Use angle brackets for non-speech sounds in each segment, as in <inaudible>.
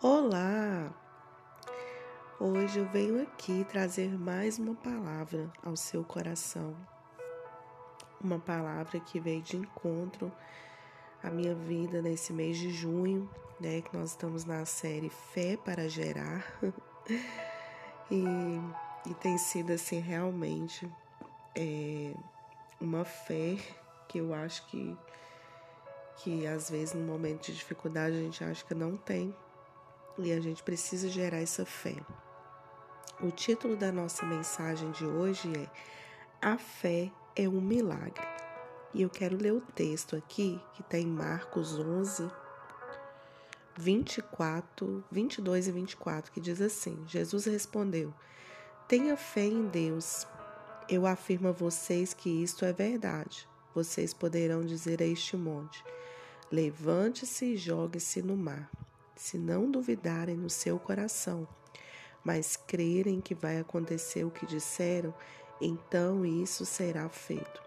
Olá! Hoje eu venho aqui trazer mais uma palavra ao seu coração. Uma palavra que veio de encontro à minha vida nesse mês de junho, né? Que nós estamos na série Fé para Gerar. <laughs> e, e tem sido assim realmente é, uma fé que eu acho que, que às vezes no momento de dificuldade a gente acha que não tem e a gente precisa gerar essa fé. O título da nossa mensagem de hoje é A Fé é um Milagre. E eu quero ler o texto aqui, que está em Marcos 11, 24, 22 e 24, que diz assim: Jesus respondeu: Tenha fé em Deus. Eu afirmo a vocês que isto é verdade. Vocês poderão dizer a este monte: Levante-se e jogue-se no mar se não duvidarem no seu coração, mas crerem que vai acontecer o que disseram, então isso será feito.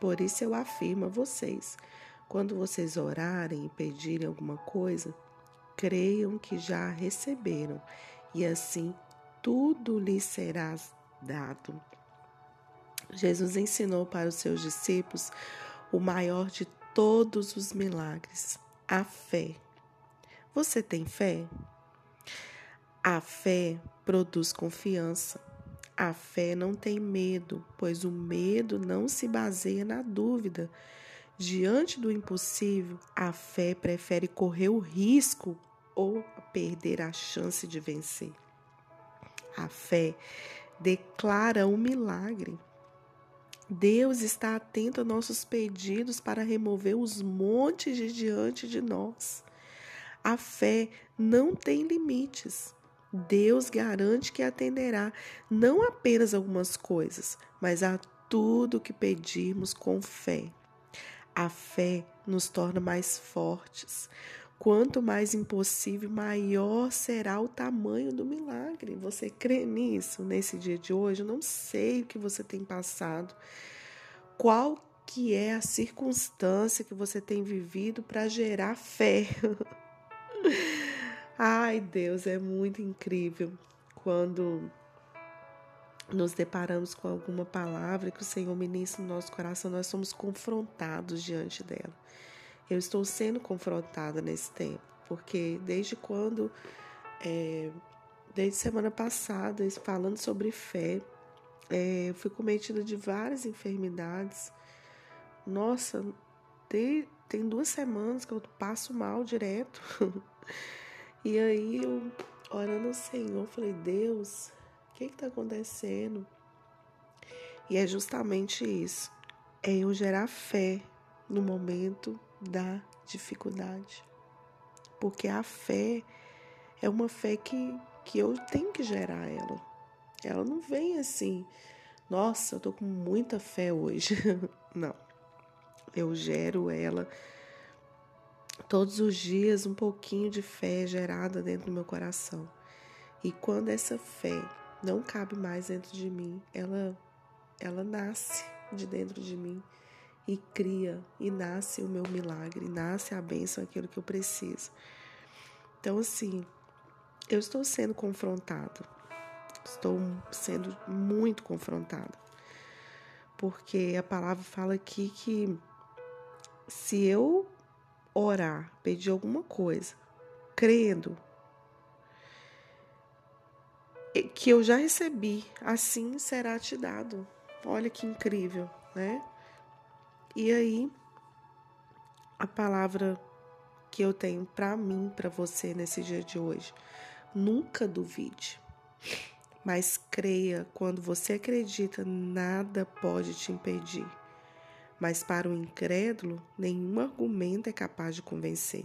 Por isso eu afirmo a vocês: quando vocês orarem e pedirem alguma coisa, creiam que já a receberam, e assim tudo lhes será dado. Jesus ensinou para os seus discípulos o maior de todos os milagres, a fé. Você tem fé? A fé produz confiança. A fé não tem medo, pois o medo não se baseia na dúvida. Diante do impossível, a fé prefere correr o risco ou perder a chance de vencer. A fé declara um milagre. Deus está atento a nossos pedidos para remover os montes de diante de nós. A fé não tem limites. Deus garante que atenderá não apenas algumas coisas, mas a tudo que pedirmos com fé. A fé nos torna mais fortes. Quanto mais impossível, maior será o tamanho do milagre. Você crê nisso nesse dia de hoje? Eu não sei o que você tem passado. Qual que é a circunstância que você tem vivido para gerar fé? <laughs> <laughs> Ai, Deus, é muito incrível quando nos deparamos com alguma palavra que o Senhor ministra no nosso coração, nós somos confrontados diante dela. Eu estou sendo confrontada nesse tempo, porque desde quando, é, desde semana passada, falando sobre fé, é, fui cometida de várias enfermidades. Nossa, tem duas semanas que eu passo mal direto. <laughs> e aí eu, orando ao Senhor, falei, Deus, o que está acontecendo? E é justamente isso. É eu gerar fé no momento da dificuldade. Porque a fé é uma fé que, que eu tenho que gerar ela. Ela não vem assim, nossa, eu tô com muita fé hoje. <laughs> não. Eu gero ela todos os dias um pouquinho de fé gerada dentro do meu coração. E quando essa fé não cabe mais dentro de mim, ela ela nasce de dentro de mim e cria e nasce o meu milagre, nasce a bênção, aquilo que eu preciso. Então assim, eu estou sendo confrontado. Estou sendo muito confrontada. Porque a palavra fala aqui que se eu orar, pedir alguma coisa, crendo que eu já recebi, assim será te dado. Olha que incrível, né? E aí, a palavra que eu tenho para mim, para você nesse dia de hoje, nunca duvide. Mas creia, quando você acredita, nada pode te impedir mas para o incrédulo, nenhum argumento é capaz de convencer.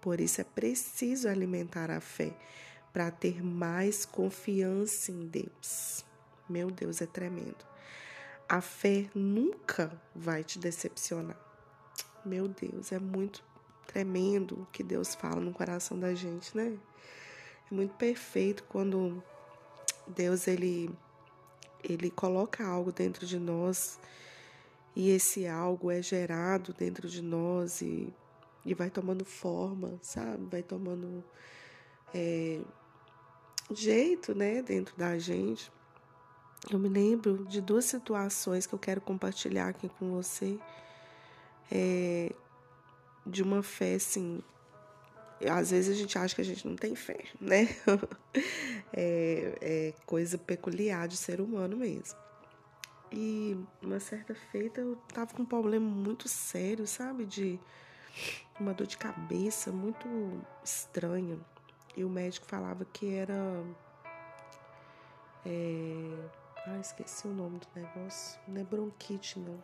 Por isso é preciso alimentar a fé para ter mais confiança em Deus. Meu Deus, é tremendo. A fé nunca vai te decepcionar. Meu Deus, é muito tremendo o que Deus fala no coração da gente, né? É muito perfeito quando Deus ele ele coloca algo dentro de nós e esse algo é gerado dentro de nós e, e vai tomando forma, sabe? Vai tomando é, jeito, né, dentro da gente. Eu me lembro de duas situações que eu quero compartilhar aqui com você. É, de uma fé, assim. Às vezes a gente acha que a gente não tem fé, né? <laughs> é, é coisa peculiar de ser humano mesmo. E uma certa feita eu tava com um problema muito sério, sabe? De uma dor de cabeça muito estranha. E o médico falava que era. É... Ah, esqueci o nome do negócio. Não é bronquite, não.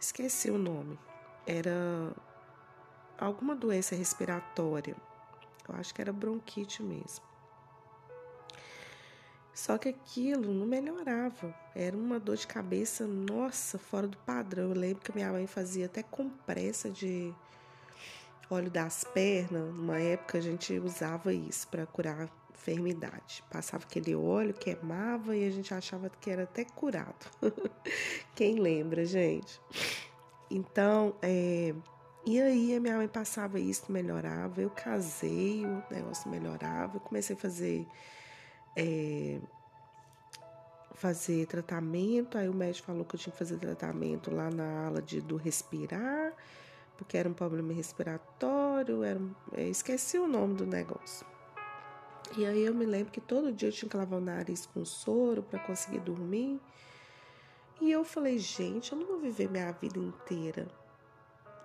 Esqueci o nome. Era alguma doença respiratória. Eu acho que era bronquite mesmo. Só que aquilo não melhorava. Era uma dor de cabeça, nossa, fora do padrão. Eu lembro que minha mãe fazia até compressa de óleo das pernas. Numa época a gente usava isso para curar enfermidade. Passava aquele óleo, queimava e a gente achava que era até curado. <laughs> Quem lembra, gente? Então, é, e aí a minha mãe passava isso, melhorava. Eu casei, o negócio melhorava. Eu comecei a fazer é, fazer tratamento. Aí o médico falou que eu tinha que fazer tratamento lá na ala de, do respirar, porque era um problema respiratório. Era, é, esqueci o nome do negócio. E aí eu me lembro que todo dia eu tinha que lavar o nariz com soro para conseguir dormir. E eu falei, gente, eu não vou viver minha vida inteira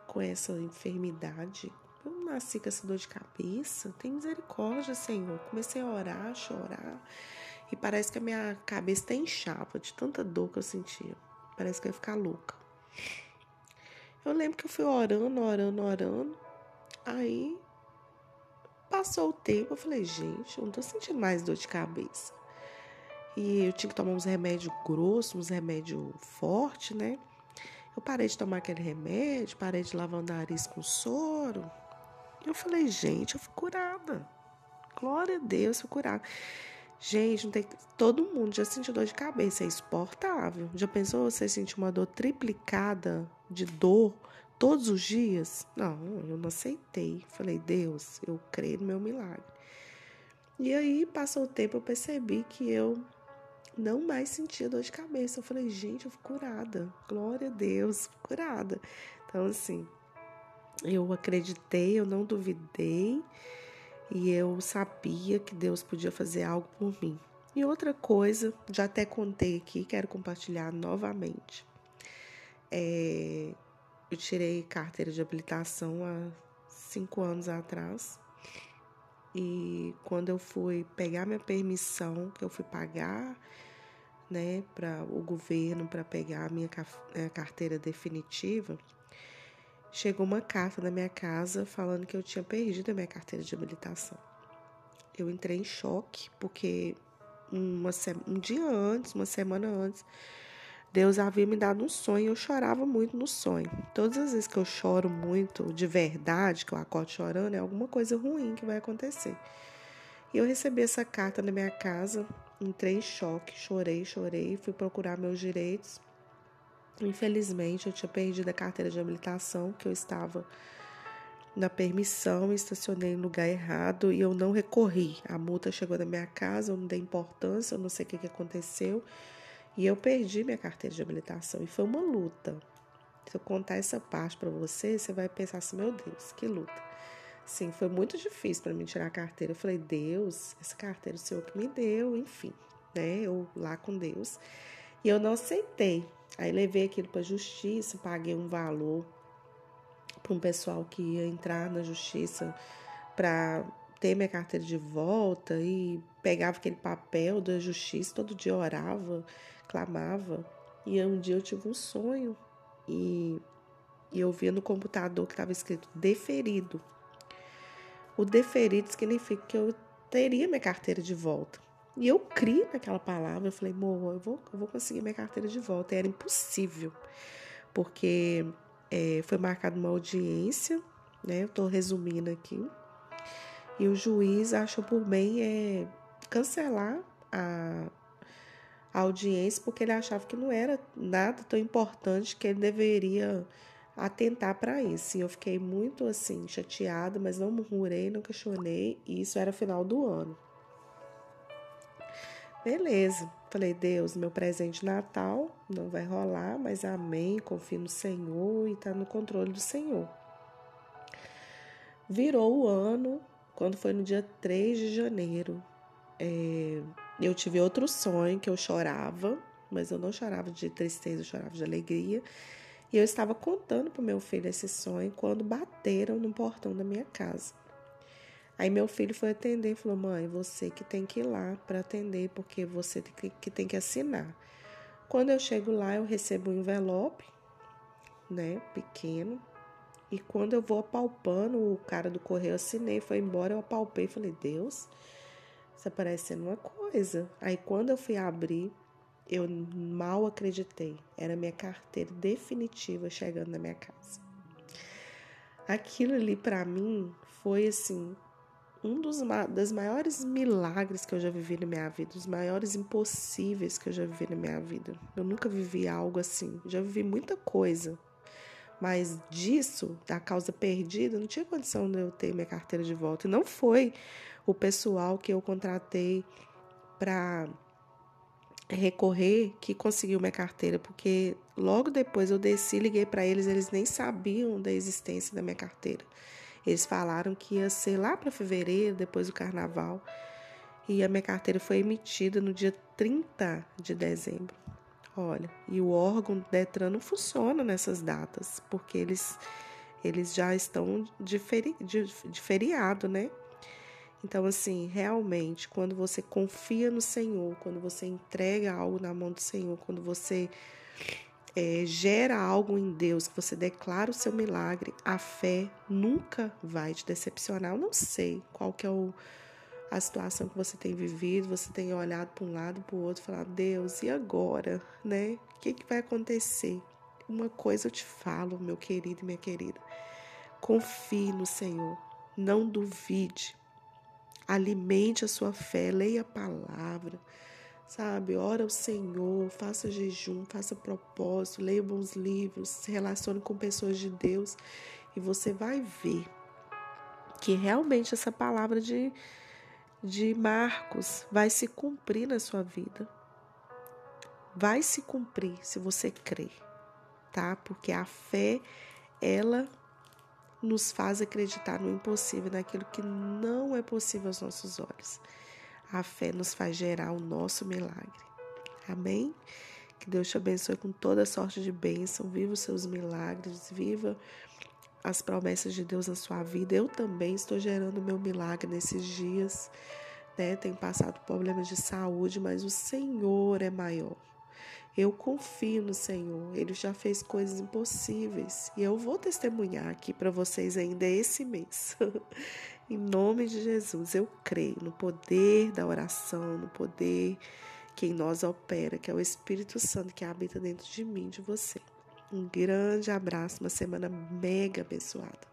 com essa enfermidade. Eu nasci com essa dor de cabeça. Tem misericórdia, Senhor. Comecei a orar, a chorar. E parece que a minha cabeça está inchava de tanta dor que eu sentia. Parece que eu ia ficar louca. Eu lembro que eu fui orando, orando, orando. Aí passou o tempo, eu falei, gente, eu não tô sentindo mais dor de cabeça. E eu tinha que tomar uns remédios grossos, uns remédios fortes, né? Eu parei de tomar aquele remédio, parei de lavar o nariz com soro. Eu falei, gente, eu fui curada. Glória a Deus, fui curada. Gente, tem, todo mundo já sentiu dor de cabeça, é exportável. Já pensou você sentir uma dor triplicada de dor todos os dias? Não, eu não aceitei. Falei, Deus, eu creio no meu milagre. E aí, passou o tempo, eu percebi que eu não mais sentia dor de cabeça. Eu falei, gente, eu fui curada. Glória a Deus, curada. Então, assim, eu acreditei, eu não duvidei e eu sabia que Deus podia fazer algo por mim. E outra coisa, já até contei aqui, quero compartilhar novamente. É, eu tirei carteira de habilitação há cinco anos atrás. E quando eu fui pegar minha permissão, que eu fui pagar né, para o governo para pegar a minha a carteira definitiva, chegou uma carta na minha casa falando que eu tinha perdido a minha carteira de habilitação. Eu entrei em choque, porque uma, um dia antes, uma semana antes, Deus havia me dado um sonho e eu chorava muito no sonho. Todas as vezes que eu choro muito de verdade, que eu acordo chorando, é alguma coisa ruim que vai acontecer. E eu recebi essa carta na minha casa, entrei em choque, chorei, chorei, fui procurar meus direitos. Infelizmente, eu tinha perdido a carteira de habilitação, que eu estava na permissão, estacionei no lugar errado e eu não recorri. A multa chegou na minha casa, eu não dei importância, eu não sei o que, que aconteceu. E eu perdi minha carteira de habilitação. E foi uma luta. Se eu contar essa parte para você, você vai pensar assim: meu Deus, que luta. Sim, foi muito difícil para mim tirar a carteira. Eu falei: Deus, essa carteira o Senhor que me deu, enfim, né? Eu lá com Deus. E eu não aceitei. Aí levei aquilo para a justiça, paguei um valor para um pessoal que ia entrar na justiça para ter minha carteira de volta e pegava aquele papel da justiça, todo dia orava, clamava. E um dia eu tive um sonho e, e eu via no computador que estava escrito deferido. O deferido significa que eu teria minha carteira de volta. E eu criei naquela palavra, eu falei, amor, eu vou, eu vou conseguir minha carteira de volta. E era impossível, porque é, foi marcada uma audiência, né? Eu estou resumindo aqui. E o juiz achou por bem é, cancelar a, a audiência, porque ele achava que não era nada tão importante que ele deveria atentar para isso. E eu fiquei muito assim chateada, mas não murmurei, não questionei, e isso era final do ano. Beleza. Falei, Deus, meu presente Natal não vai rolar, mas amém, confio no Senhor e tá no controle do Senhor. Virou o ano, quando foi no dia 3 de janeiro. É, eu tive outro sonho que eu chorava, mas eu não chorava de tristeza, eu chorava de alegria. E eu estava contando para o meu filho esse sonho quando bateram no portão da minha casa. Aí meu filho foi atender e falou: Mãe, você que tem que ir lá para atender, porque você que, tem que assinar. Quando eu chego lá, eu recebo um envelope, né, pequeno. E quando eu vou apalpando, o cara do correio assinei, foi embora, eu apalpei falei: Deus, isso parece sendo uma coisa. Aí quando eu fui abrir, eu mal acreditei. Era minha carteira definitiva chegando na minha casa. Aquilo ali para mim foi assim um dos das maiores milagres que eu já vivi na minha vida, os maiores impossíveis que eu já vivi na minha vida. Eu nunca vivi algo assim. Já vivi muita coisa, mas disso, da causa perdida, não tinha condição de eu ter minha carteira de volta. E não foi o pessoal que eu contratei para recorrer que conseguiu minha carteira, porque logo depois eu desci, liguei para eles, eles nem sabiam da existência da minha carteira. Eles falaram que ia ser lá para fevereiro, depois do carnaval, e a minha carteira foi emitida no dia 30 de dezembro. Olha, e o órgão Detran não funciona nessas datas, porque eles eles já estão de, feri, de, de feriado, né? Então, assim, realmente, quando você confia no Senhor, quando você entrega algo na mão do Senhor, quando você é, gera algo em Deus, que você declara o seu milagre, a fé nunca vai te decepcionar. Eu não sei qual que é o, a situação que você tem vivido, você tem olhado para um lado, para o outro, falado, Deus, e agora, né? O que, que vai acontecer? Uma coisa eu te falo, meu querido e minha querida, confie no Senhor, não duvide, alimente a sua fé, leia a palavra, sabe? Ora ao Senhor, faça jejum, faça propósito, leia bons livros, se relacione com pessoas de Deus e você vai ver que realmente essa palavra de, de Marcos vai se cumprir na sua vida. Vai se cumprir se você crer, tá? Porque a fé, ela nos faz acreditar no impossível, naquilo que não é possível aos nossos olhos. A fé nos faz gerar o nosso milagre. Amém? Que Deus te abençoe com toda sorte de bênção. Viva os seus milagres, viva as promessas de Deus na sua vida. Eu também estou gerando meu milagre nesses dias. Né? Tenho passado problemas de saúde, mas o Senhor é maior. Eu confio no Senhor, Ele já fez coisas impossíveis e eu vou testemunhar aqui para vocês ainda esse mês. <laughs> em nome de Jesus, eu creio no poder da oração, no poder que em nós opera, que é o Espírito Santo que habita dentro de mim, de você. Um grande abraço, uma semana mega abençoada.